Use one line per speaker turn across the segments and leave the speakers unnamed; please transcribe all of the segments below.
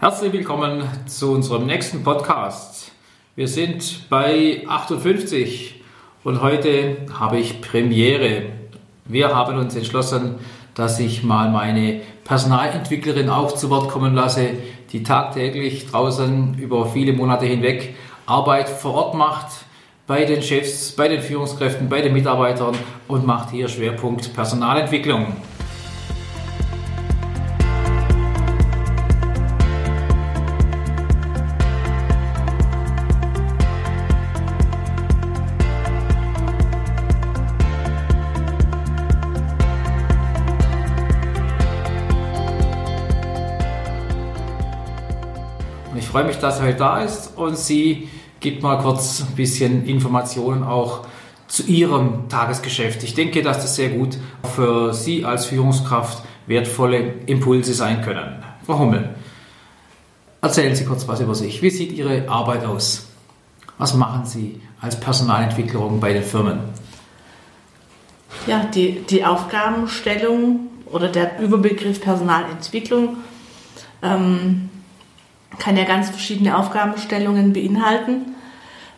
Herzlich willkommen zu unserem nächsten Podcast. Wir sind bei 58 und heute habe ich Premiere. Wir haben uns entschlossen, dass ich mal meine Personalentwicklerin auch zu Wort kommen lasse, die tagtäglich draußen über viele Monate hinweg Arbeit vor Ort macht, bei den Chefs, bei den Führungskräften, bei den Mitarbeitern und macht hier Schwerpunkt Personalentwicklung. Freue mich, dass er heute da ist und sie gibt mal kurz ein bisschen Informationen auch zu Ihrem Tagesgeschäft. Ich denke, dass das sehr gut für Sie als Führungskraft wertvolle Impulse sein können. Frau Hummel, erzählen Sie kurz was über sich. Wie sieht Ihre Arbeit aus? Was machen Sie als Personalentwicklerin bei den Firmen?
Ja, die, die Aufgabenstellung oder der Überbegriff Personalentwicklung ähm, kann ja ganz verschiedene Aufgabenstellungen beinhalten.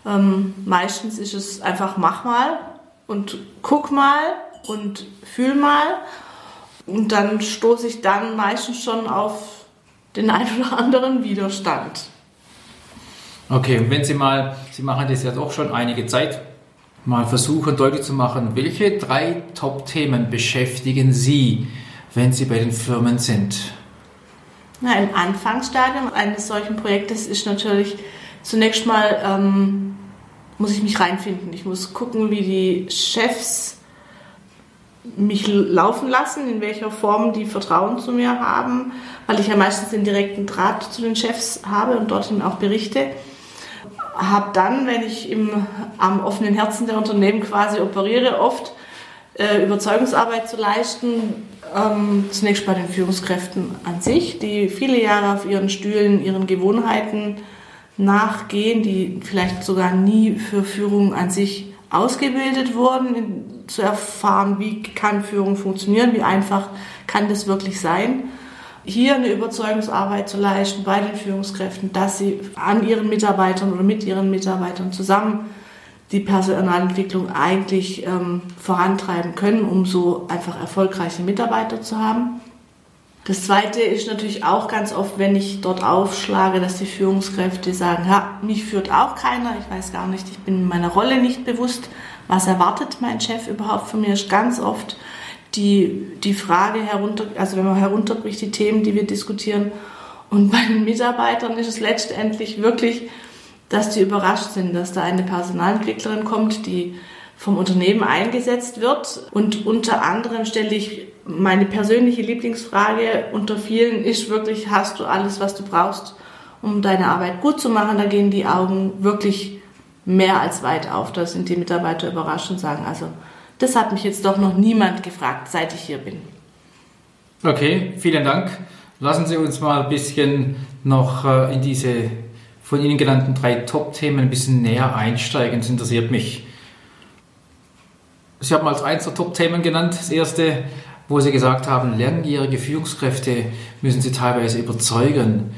Ähm, meistens ist es einfach mach mal und guck mal und fühl mal. Und dann stoße ich dann meistens schon auf den einen oder anderen Widerstand.
Okay, und wenn Sie mal, Sie machen das ja doch schon einige Zeit, mal versuchen deutlich zu machen, welche drei Top-Themen beschäftigen Sie, wenn Sie bei den Firmen sind?
Na, Im Anfangsstadium eines solchen Projektes ist natürlich zunächst mal, ähm, muss ich mich reinfinden. Ich muss gucken, wie die Chefs mich laufen lassen, in welcher Form die Vertrauen zu mir haben, weil ich ja meistens den direkten Draht zu den Chefs habe und dorthin auch berichte. Habe dann, wenn ich im, am offenen Herzen der Unternehmen quasi operiere, oft äh, Überzeugungsarbeit zu leisten, ähm, zunächst bei den Führungskräften an sich, die viele Jahre auf ihren Stühlen, ihren Gewohnheiten nachgehen, die vielleicht sogar nie für Führung an sich ausgebildet wurden, zu erfahren, wie kann Führung funktionieren, wie einfach kann das wirklich sein. Hier eine Überzeugungsarbeit zu leisten bei den Führungskräften, dass sie an ihren Mitarbeitern oder mit ihren Mitarbeitern zusammen die Personalentwicklung eigentlich ähm, vorantreiben können, um so einfach erfolgreiche Mitarbeiter zu haben. Das Zweite ist natürlich auch ganz oft, wenn ich dort aufschlage, dass die Führungskräfte sagen, ja, mich führt auch keiner, ich weiß gar nicht, ich bin meiner Rolle nicht bewusst, was erwartet mein Chef überhaupt von mir, ist ganz oft die, die Frage herunter, also wenn man herunterbricht, die Themen, die wir diskutieren. Und bei den Mitarbeitern ist es letztendlich wirklich, dass die überrascht sind, dass da eine Personalentwicklerin kommt, die vom Unternehmen eingesetzt wird. Und unter anderem stelle ich meine persönliche Lieblingsfrage unter vielen ist wirklich, hast du alles, was du brauchst, um deine Arbeit gut zu machen? Da gehen die Augen wirklich mehr als weit auf. Da sind die Mitarbeiter überrascht und sagen, also das hat mich jetzt doch noch niemand gefragt, seit ich hier bin.
Okay, vielen Dank. Lassen Sie uns mal ein bisschen noch äh, in diese von Ihnen genannten drei Top-Themen ein bisschen näher einsteigen. Das interessiert mich. Sie haben als eins der Top-Themen genannt, das erste, wo Sie gesagt haben, langjährige Führungskräfte müssen Sie teilweise überzeugen.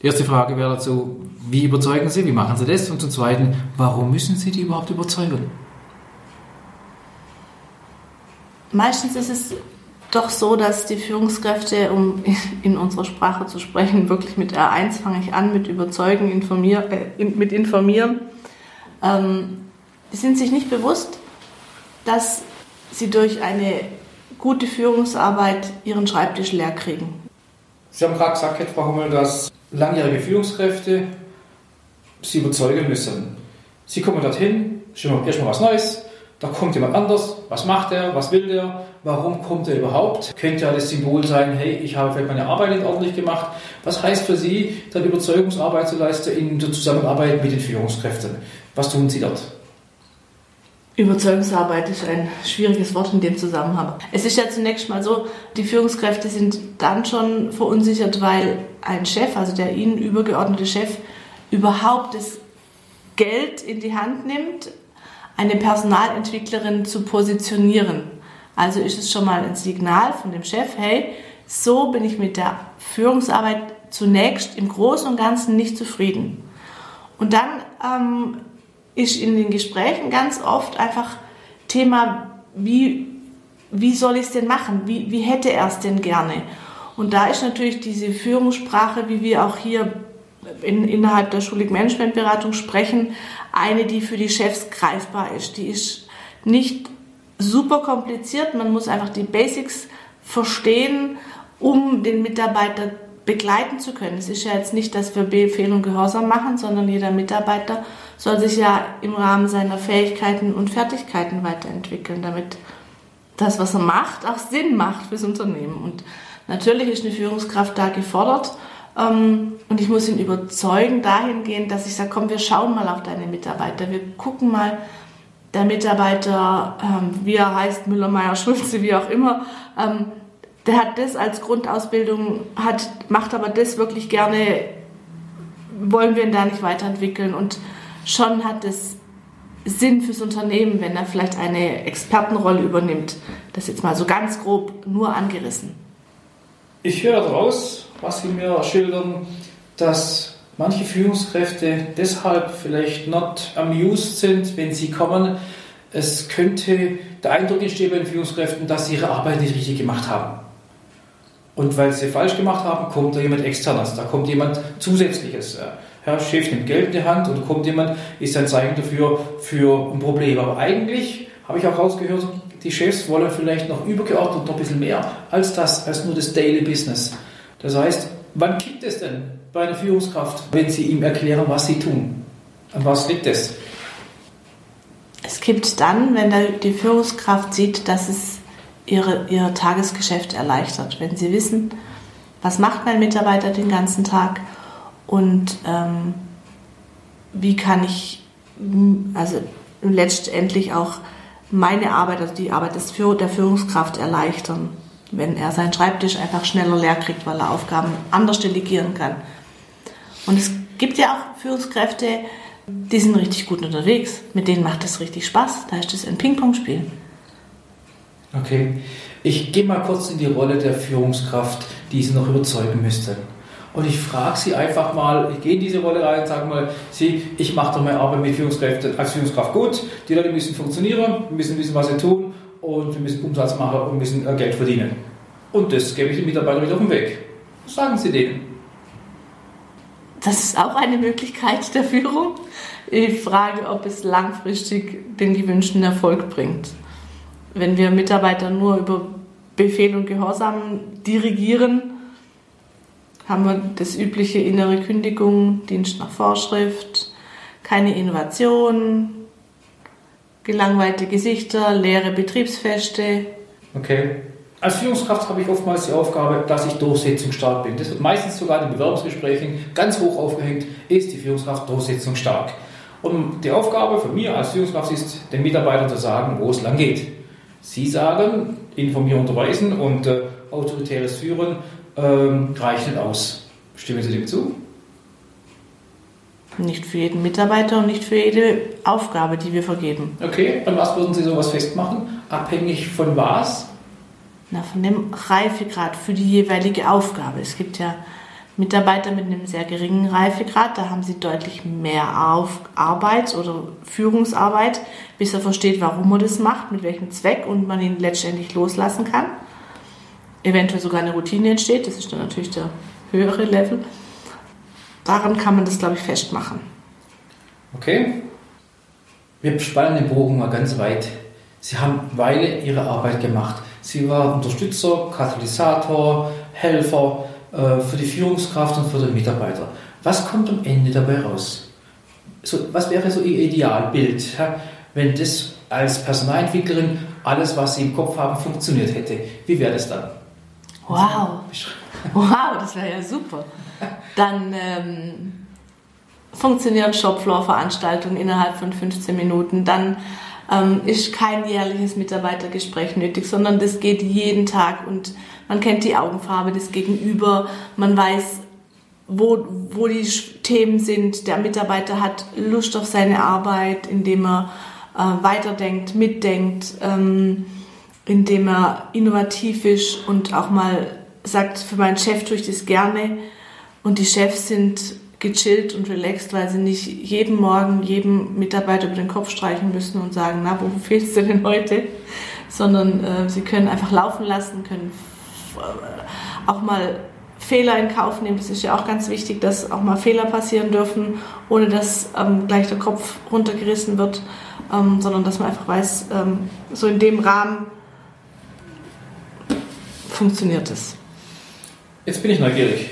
Erste Frage wäre dazu, wie überzeugen Sie, wie machen Sie das? Und zum Zweiten, warum müssen Sie die überhaupt überzeugen?
Meistens ist es doch so, dass die Führungskräfte, um in unserer Sprache zu sprechen, wirklich mit R1 fange ich an, mit überzeugen, informier, äh, mit informieren, ähm, die sind sich nicht bewusst, dass sie durch eine gute Führungsarbeit ihren Schreibtisch leer kriegen.
Sie haben gerade gesagt, Frau Hummel, dass langjährige Führungskräfte Sie überzeugen müssen. Sie kommen dorthin, erstmal was Neues, da kommt jemand anders, was macht er, was will der, warum kommt er überhaupt? Könnte ja das Symbol sein, hey, ich habe vielleicht meine Arbeit nicht ordentlich gemacht. Was heißt für Sie, dann Überzeugungsarbeit zu leisten in der Zusammenarbeit mit den Führungskräften? Was tun Sie dort?
Überzeugungsarbeit ist ein schwieriges Wort in dem Zusammenhang. Es ist ja zunächst mal so, die Führungskräfte sind dann schon verunsichert, weil ein Chef, also der ihnen übergeordnete Chef, überhaupt das Geld in die Hand nimmt, eine Personalentwicklerin zu positionieren. Also ist es schon mal ein Signal von dem Chef, hey, so bin ich mit der Führungsarbeit zunächst im Großen und Ganzen nicht zufrieden. Und dann ähm, ist in den Gesprächen ganz oft einfach Thema, wie, wie soll ich es denn machen? Wie, wie hätte er es denn gerne? Und da ist natürlich diese Führungssprache, wie wir auch hier in, innerhalb der Schulig Managementberatung sprechen, eine, die für die Chefs greifbar ist. Die ist nicht super kompliziert, man muss einfach die Basics verstehen, um den Mitarbeiter begleiten zu können. Es ist ja jetzt nicht, dass wir Befehl und Gehorsam machen, sondern jeder Mitarbeiter soll sich ja im Rahmen seiner Fähigkeiten und Fertigkeiten weiterentwickeln, damit das, was er macht, auch Sinn macht fürs Unternehmen. Und natürlich ist eine Führungskraft da gefordert. Ähm, und ich muss ihn überzeugen dahingehend, dass ich sage, komm, wir schauen mal auf deine Mitarbeiter. Wir gucken mal, der Mitarbeiter, ähm, wie er heißt, Müller, Meier, Schulze, wie auch immer, ähm, der hat das als Grundausbildung, hat, macht aber das wirklich gerne, wollen wir ihn da nicht weiterentwickeln. Und schon hat es Sinn fürs Unternehmen, wenn er vielleicht eine Expertenrolle übernimmt. Das jetzt mal so ganz grob nur angerissen.
Ich höre daraus, was Sie mir schildern, dass manche Führungskräfte deshalb vielleicht not amused sind, wenn sie kommen. Es könnte der Eindruck entstehen bei den Führungskräften, dass sie ihre Arbeit nicht richtig gemacht haben. Und weil sie falsch gemacht haben, kommt da jemand externes, da kommt jemand Zusätzliches. Herr Chef nimmt Geld in die Hand und kommt jemand, ist ein Zeichen dafür für ein Problem. Aber eigentlich habe ich auch rausgehört, die Chefs wollen vielleicht noch übergeordnet noch ein bisschen mehr als das, als nur das Daily Business. Das heißt, wann kippt es denn bei einer Führungskraft, wenn Sie ihm erklären, was Sie tun? An was liegt es?
Es kippt dann, wenn die Führungskraft sieht, dass es ihre, ihr Tagesgeschäft erleichtert. Wenn sie wissen, was macht mein Mitarbeiter den ganzen Tag und ähm, wie kann ich also letztendlich auch meine Arbeit, also die Arbeit des, der Führungskraft erleichtern, wenn er seinen Schreibtisch einfach schneller leer kriegt, weil er Aufgaben anders delegieren kann. Und es gibt ja auch Führungskräfte, die sind richtig gut unterwegs. Mit denen macht es richtig Spaß. Da ist es ein Ping-Pong-Spiel.
Okay. Ich gehe mal kurz in die Rolle der Führungskraft, die Sie noch überzeugen müsste. Und ich frage Sie einfach mal, ich gehe in diese Rolle rein und sage mal, Sie, ich mache doch meine Arbeit mit Führungskräften als Führungskraft gut. Die Leute müssen funktionieren, müssen wissen, was sie tun und wir müssen Umsatz machen und müssen äh, Geld verdienen. Und das gebe ich den Mitarbeitern wieder auf den Weg. Was sagen Sie denen?
Das ist auch eine Möglichkeit der Führung. Ich frage, ob es langfristig den gewünschten Erfolg bringt. Wenn wir Mitarbeiter nur über Befehl und Gehorsam dirigieren, haben wir das übliche innere Kündigung, Dienst nach Vorschrift, keine Innovation, gelangweilte Gesichter, leere Betriebsfeste.
Okay. Als Führungskraft habe ich oftmals die Aufgabe, dass ich durchsetzungsstark bin. Das wird meistens sogar in Bewerbungsgesprächen ganz hoch aufgehängt, ist die Führungskraft durchsetzungsstark. Und die Aufgabe von mir als Führungskraft ist, den Mitarbeitern zu sagen, wo es lang geht. Sie sagen, informieren, unterweisen und äh, autoritäres Führen ähm, reicht nicht aus. Stimmen Sie dem zu?
Nicht für jeden Mitarbeiter und nicht für jede Aufgabe, die wir vergeben.
Okay, und was würden Sie sowas festmachen? Abhängig von was?
Na, von dem Reifegrad für die jeweilige Aufgabe. Es gibt ja Mitarbeiter mit einem sehr geringen Reifegrad, da haben sie deutlich mehr Auf Arbeit oder Führungsarbeit, bis er versteht, warum er das macht, mit welchem Zweck und man ihn letztendlich loslassen kann. Eventuell sogar eine Routine entsteht, das ist dann natürlich der höhere Level. Daran kann man das, glaube ich, festmachen.
Okay. Wir spannen den Bogen mal ganz weit. Sie haben Weile Ihre Arbeit gemacht. Sie waren Unterstützer, Katalysator, Helfer äh, für die Führungskraft und für den Mitarbeiter. Was kommt am Ende dabei raus? So, was wäre so Ihr Idealbild, wenn das als Personalentwicklerin alles, was Sie im Kopf haben, funktioniert hätte? Wie wäre das dann?
Wow. Wow, das wäre ja super. Dann ähm, funktionieren Shopfloor-Veranstaltungen innerhalb von 15 Minuten. Dann ähm, ist kein jährliches Mitarbeitergespräch nötig, sondern das geht jeden Tag und man kennt die Augenfarbe des Gegenüber, man weiß, wo, wo die Themen sind. Der Mitarbeiter hat Lust auf seine Arbeit, indem er äh, weiterdenkt, mitdenkt, ähm, indem er innovativ ist und auch mal sagt, für meinen Chef tue ich das gerne Und die Chefs sind gechillt und relaxed, weil sie nicht jeden Morgen jedem Mitarbeiter über den Kopf streichen müssen und sagen, na, wo fehlst du denn heute? Sondern äh, sie können einfach laufen lassen, können auch mal Fehler in Kauf nehmen. Das ist ja auch ganz wichtig, dass auch mal Fehler passieren dürfen, ohne dass ähm, gleich der Kopf runtergerissen wird, ähm, sondern dass man einfach weiß, ähm, so in dem Rahmen funktioniert es.
Jetzt bin ich neugierig.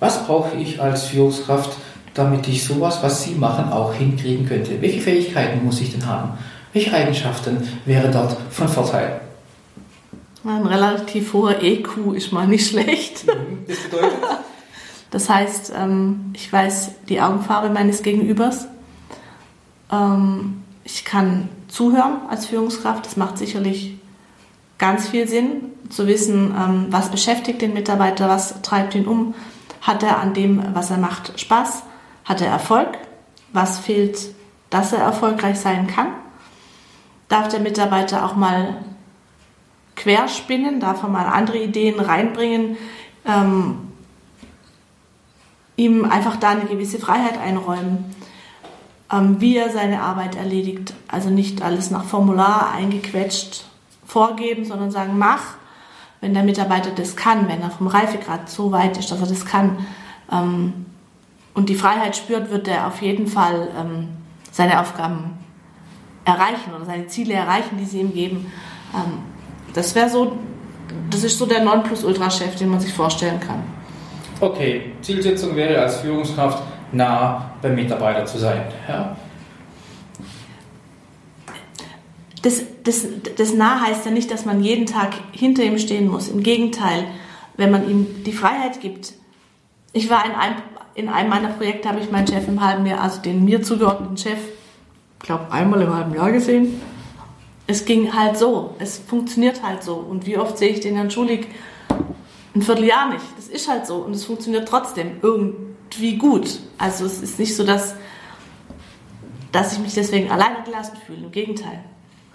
Was brauche ich als Führungskraft, damit ich sowas, was Sie machen, auch hinkriegen könnte? Welche Fähigkeiten muss ich denn haben? Welche Eigenschaften wäre dort von Vorteil?
Ein relativ hoher EQ ist mal nicht schlecht.
Mhm, das bedeutet?
Das heißt, ähm, ich weiß die Augenfarbe meines Gegenübers. Ähm, ich kann zuhören als Führungskraft. Das macht sicherlich ganz viel Sinn, zu wissen, ähm, was beschäftigt den Mitarbeiter, was treibt ihn um. Hat er an dem, was er macht, Spaß? Hat er Erfolg? Was fehlt, dass er erfolgreich sein kann? Darf der Mitarbeiter auch mal querspinnen, darf er mal andere Ideen reinbringen, ähm, ihm einfach da eine gewisse Freiheit einräumen, ähm, wie er seine Arbeit erledigt. Also nicht alles nach Formular eingequetscht vorgeben, sondern sagen, mach, wenn der Mitarbeiter das kann, wenn er vom Reifegrad so weit ist, dass er das kann ähm, und die Freiheit spürt, wird er auf jeden Fall ähm, seine Aufgaben erreichen oder seine Ziele erreichen, die sie ihm geben. Ähm, das wäre so, das ist so der Nonplusultra-Chef, den man sich vorstellen kann.
Okay, Zielsetzung wäre als Führungskraft nah beim Mitarbeiter zu sein. Ja?
Das, das, das nah heißt ja nicht, dass man jeden Tag hinter ihm stehen muss. Im Gegenteil, wenn man ihm die Freiheit gibt. Ich war in einem, in einem meiner Projekte, habe ich meinen Chef im halben Jahr, also den mir zugeordneten Chef, ich glaube einmal im halben Jahr gesehen es ging halt so. Es funktioniert halt so. Und wie oft sehe ich den Herrn Schulig ein Vierteljahr nicht? Das ist halt so. Und es funktioniert trotzdem irgendwie gut. Also es ist nicht so, dass, dass ich mich deswegen alleine gelassen fühle. Im Gegenteil.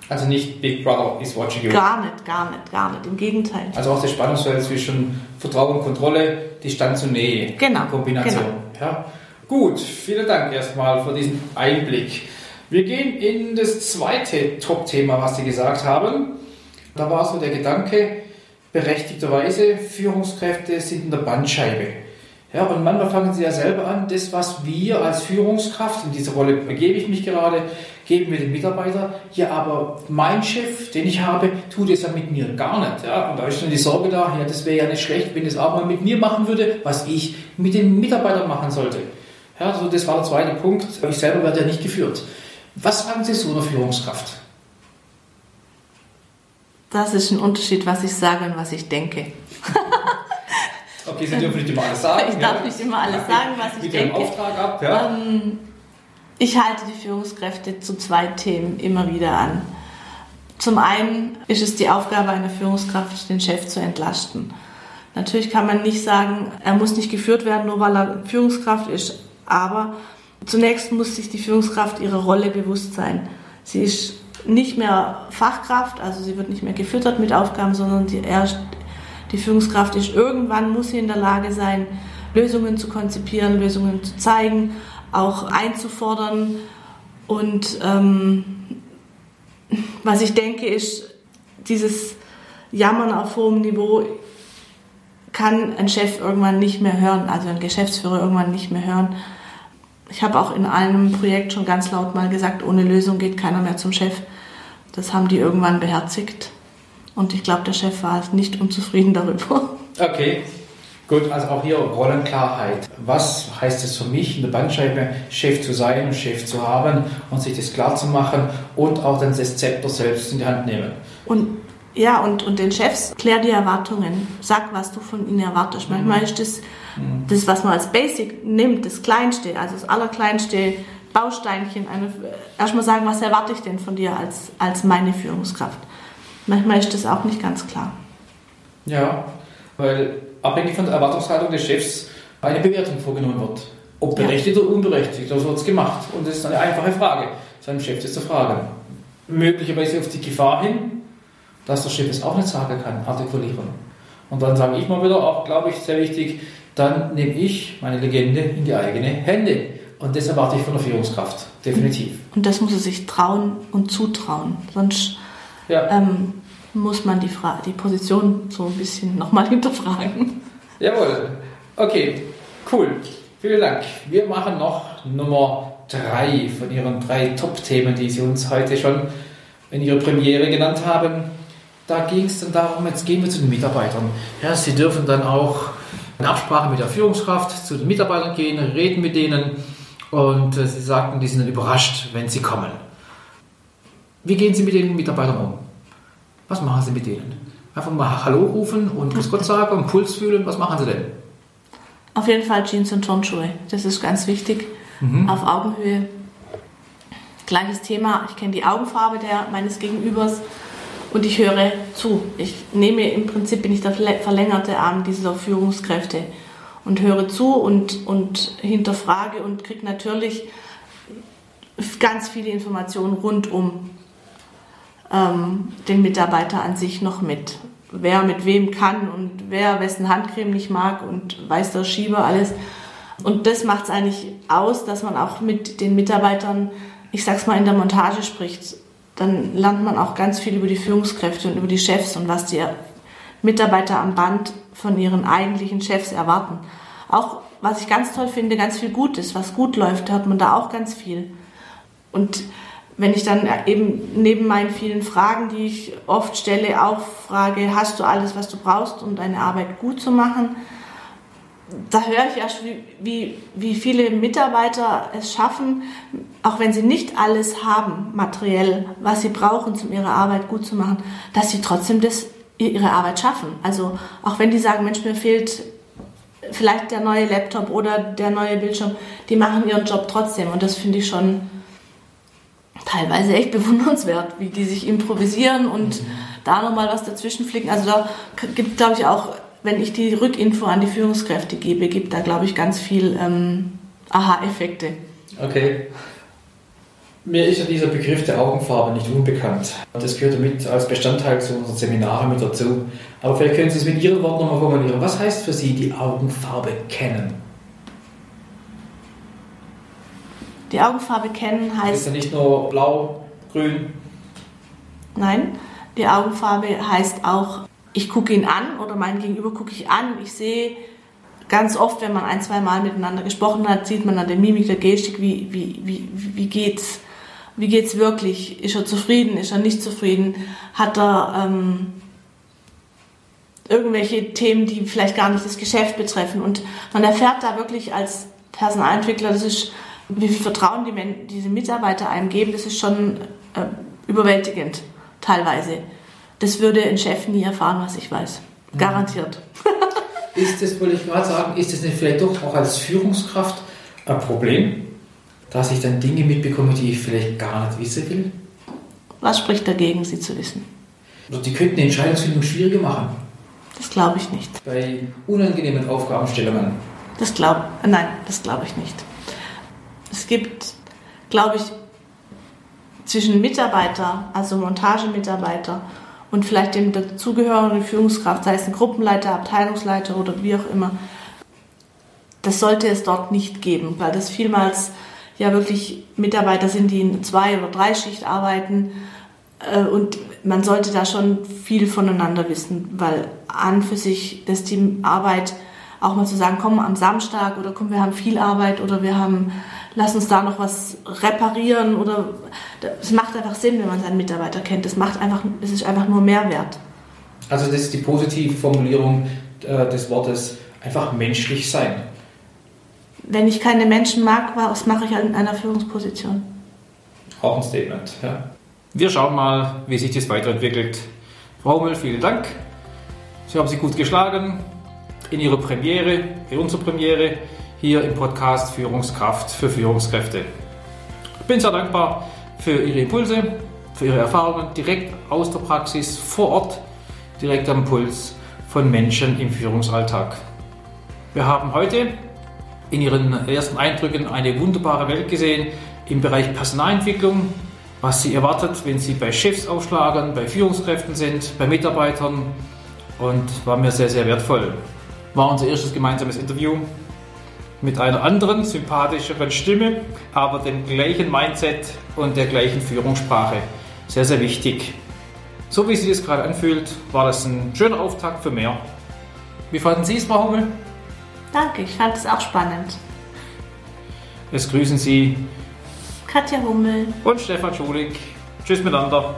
Also nicht Big Brother is watching you.
Gar nicht, gar nicht, gar nicht. Im Gegenteil.
Also auch das Spannungsfeld zwischen Vertrauen und Kontrolle, Distanz und Nähe.
Genau.
Kombination.
Genau.
Ja. Gut, vielen Dank erstmal für diesen Einblick. Wir gehen in das zweite Top-Thema, was Sie gesagt haben. Da war so der Gedanke, berechtigterweise, Führungskräfte sind in der Bandscheibe. Ja, und manchmal fangen Sie ja selber an, das, was wir als Führungskraft, in dieser Rolle begebe ich mich gerade, geben wir den Mitarbeiter. Ja, aber mein Chef, den ich habe, tut es ja mit mir gar nicht. Ja, und da ist dann die Sorge da, ja, das wäre ja nicht schlecht, wenn es auch mal mit mir machen würde, was ich mit den Mitarbeitern machen sollte. Ja, also das war der zweite Punkt. Ich selber werde ja nicht geführt. Was sagen Sie zu einer Führungskraft?
Das ist ein Unterschied, was ich sage und was ich denke.
okay, Sie dürfen nicht immer alles sagen.
Ich darf ja. nicht immer alles sagen, was ich
Mit
denke.
Auftrag ab, ja.
Ähm, ich halte die Führungskräfte zu zwei Themen immer wieder an. Zum einen ist es die Aufgabe einer Führungskraft, den Chef zu entlasten. Natürlich kann man nicht sagen, er muss nicht geführt werden, nur weil er Führungskraft ist, aber Zunächst muss sich die Führungskraft ihrer Rolle bewusst sein. Sie ist nicht mehr Fachkraft, also sie wird nicht mehr gefüttert mit Aufgaben, sondern die, erst, die Führungskraft ist irgendwann, muss sie in der Lage sein, Lösungen zu konzipieren, Lösungen zu zeigen, auch einzufordern. Und ähm, was ich denke, ist, dieses Jammern auf hohem Niveau kann ein Chef irgendwann nicht mehr hören, also ein Geschäftsführer irgendwann nicht mehr hören. Ich habe auch in einem Projekt schon ganz laut mal gesagt, ohne Lösung geht keiner mehr zum Chef. Das haben die irgendwann beherzigt. Und ich glaube, der Chef war nicht unzufrieden darüber.
Okay, gut, also auch hier Rollenklarheit. Was heißt es für mich, in der Bandscheibe Chef zu sein und Chef zu haben und sich das klar zu machen und auch dann das Zepter selbst in die Hand nehmen?
Und ja, und, und den Chefs klär die Erwartungen. Sag, was du von ihnen erwartest. Mhm. Manchmal ist das, mhm. das, was man als Basic nimmt, das Kleinste, also das allerkleinste Bausteinchen. Eine, erstmal sagen, was erwarte ich denn von dir als, als meine Führungskraft. Manchmal ist das auch nicht ganz klar.
Ja, weil abhängig von der Erwartungshaltung des Chefs eine Bewertung vorgenommen wird. Ob berechtigt ja. oder unberechtigt, das wird es gemacht. Und das ist eine einfache Frage, seinem Chef das zu fragen. Möglicherweise auf die Gefahr hin, dass der Chef es auch nicht sagen kann, artikulieren. Und dann sage ich mal wieder, auch glaube ich, sehr wichtig, dann nehme ich meine Legende in die eigene Hände. Und das erwarte ich von der Führungskraft, definitiv.
Und das muss er sich trauen und zutrauen. Sonst ja. ähm, muss man die, Fra die Position so ein bisschen nochmal hinterfragen.
Jawohl. Okay, cool. Vielen Dank. Wir machen noch Nummer drei von Ihren drei Top-Themen, die Sie uns heute schon in Ihrer Premiere genannt haben. Da ging es dann darum, jetzt gehen wir zu den Mitarbeitern. Ja, Sie dürfen dann auch in Absprache mit der Führungskraft zu den Mitarbeitern gehen, reden mit denen und äh, Sie sagten, die sind dann überrascht, wenn sie kommen. Wie gehen Sie mit den Mitarbeitern um? Was machen Sie mit denen? Einfach mal Hallo rufen und Grüß Gott sagen und Puls fühlen. Was machen Sie denn?
Auf jeden Fall Jeans und Turnschuhe. Das ist ganz wichtig. Mhm. Auf Augenhöhe. Gleiches Thema. Ich kenne die Augenfarbe der, meines Gegenübers und ich höre zu. Ich nehme im Prinzip, bin ich der verlängerte Arm dieser Führungskräfte und höre zu und, und hinterfrage und kriege natürlich ganz viele Informationen rund um ähm, den Mitarbeiter an sich noch mit. Wer mit wem kann und wer wessen Handcreme nicht mag und weiß der Schieber alles. Und das macht es eigentlich aus, dass man auch mit den Mitarbeitern, ich sag's mal, in der Montage spricht. Dann lernt man auch ganz viel über die Führungskräfte und über die Chefs und was die Mitarbeiter am Band von ihren eigentlichen Chefs erwarten. Auch was ich ganz toll finde, ganz viel Gutes, was gut läuft, hört man da auch ganz viel. Und wenn ich dann eben neben meinen vielen Fragen, die ich oft stelle, auch frage, hast du alles, was du brauchst, um deine Arbeit gut zu machen, da höre ich wie, wie, wie viele Mitarbeiter es schaffen, auch wenn sie nicht alles haben, materiell, was sie brauchen, um ihre Arbeit gut zu machen, dass sie trotzdem das, ihre Arbeit schaffen. Also auch wenn die sagen, Mensch, mir fehlt vielleicht der neue Laptop oder der neue Bildschirm, die machen ihren Job trotzdem. Und das finde ich schon teilweise echt bewundernswert, wie die sich improvisieren und mhm. da nochmal was dazwischen flicken. Also da gibt, glaube ich, auch, wenn ich die Rückinfo an die Führungskräfte gebe, gibt da, glaube ich, ganz viel ähm, Aha-Effekte.
Okay. Mir ist ja dieser Begriff der Augenfarbe nicht unbekannt. Das gehört damit als Bestandteil zu unseren Seminaren mit dazu. Aber vielleicht können Sie es mit Ihren Worten nochmal formulieren. Was heißt für Sie die Augenfarbe kennen?
Die Augenfarbe kennen heißt.
Ist ja nicht nur blau, grün.
Nein, die Augenfarbe heißt auch, ich gucke ihn an oder mein Gegenüber gucke ich an. Ich sehe ganz oft, wenn man ein, zwei Mal miteinander gesprochen hat, sieht man an der Mimik, der Gestik, wie, wie, wie, wie geht's wie geht's wirklich? Ist er zufrieden? Ist er nicht zufrieden? Hat er ähm, irgendwelche Themen, die vielleicht gar nicht das Geschäft betreffen? Und man erfährt da wirklich als Personalentwickler, das ist wie viel Vertrauen die, diese Mitarbeiter einem geben, das ist schon äh, überwältigend teilweise. Das würde ein Chef nie erfahren, was ich weiß. Mhm. Garantiert.
ist das, wollte ich gerade sagen, ist das nicht vielleicht doch auch als Führungskraft ein Problem, dass ich dann Dinge mitbekomme, die ich vielleicht gar nicht wissen will?
Was spricht dagegen, sie zu wissen?
Also die könnten die Entscheidungsfindung schwieriger machen.
Das glaube ich nicht.
Bei unangenehmen Aufgabenstellungen.
Das glaube, nein, das glaube ich nicht. Es gibt, glaube ich, zwischen Mitarbeiter, also Montagemitarbeiter und vielleicht dem dazugehörigen Führungskraft, sei es ein Gruppenleiter, Abteilungsleiter oder wie auch immer, das sollte es dort nicht geben, weil das vielmals ja wirklich Mitarbeiter sind, die in zwei oder drei Schicht arbeiten äh, und man sollte da schon viel voneinander wissen, weil an für sich das Teamarbeit auch mal zu sagen, komm am Samstag oder komm, wir haben viel Arbeit oder wir haben lass uns da noch was reparieren oder es macht einfach Sinn, wenn man seinen Mitarbeiter kennt. Es macht einfach, es ist einfach nur Mehrwert.
Also das ist die positive Formulierung äh, des Wortes einfach menschlich sein.
Wenn ich keine Menschen mag, was mache ich in einer Führungsposition?
Auch ein Statement, ja. Wir schauen mal, wie sich das weiterentwickelt. Frau Hummel, vielen Dank. Sie haben sich gut geschlagen in Ihrer Premiere, in unserer Premiere hier im Podcast Führungskraft für Führungskräfte. Ich bin sehr dankbar für Ihre Impulse, für Ihre Erfahrungen direkt aus der Praxis vor Ort, direkt am Puls von Menschen im Führungsalltag. Wir haben heute in Ihren ersten Eindrücken eine wunderbare Welt gesehen im Bereich Personalentwicklung, was Sie erwartet, wenn Sie bei Chefs aufschlagen, bei Führungskräften sind, bei Mitarbeitern und war mir sehr, sehr wertvoll. war unser erstes gemeinsames Interview mit einer anderen, sympathischeren Stimme, aber dem gleichen Mindset und der gleichen Führungssprache. Sehr, sehr wichtig. So wie sich das gerade anfühlt, war das ein schöner Auftakt für mehr. Wie fanden Sie es, Frau Hummel?
Danke, ich fand es auch spannend.
Es grüßen Sie
Katja Hummel.
und Stefan Schulig. Tschüss miteinander.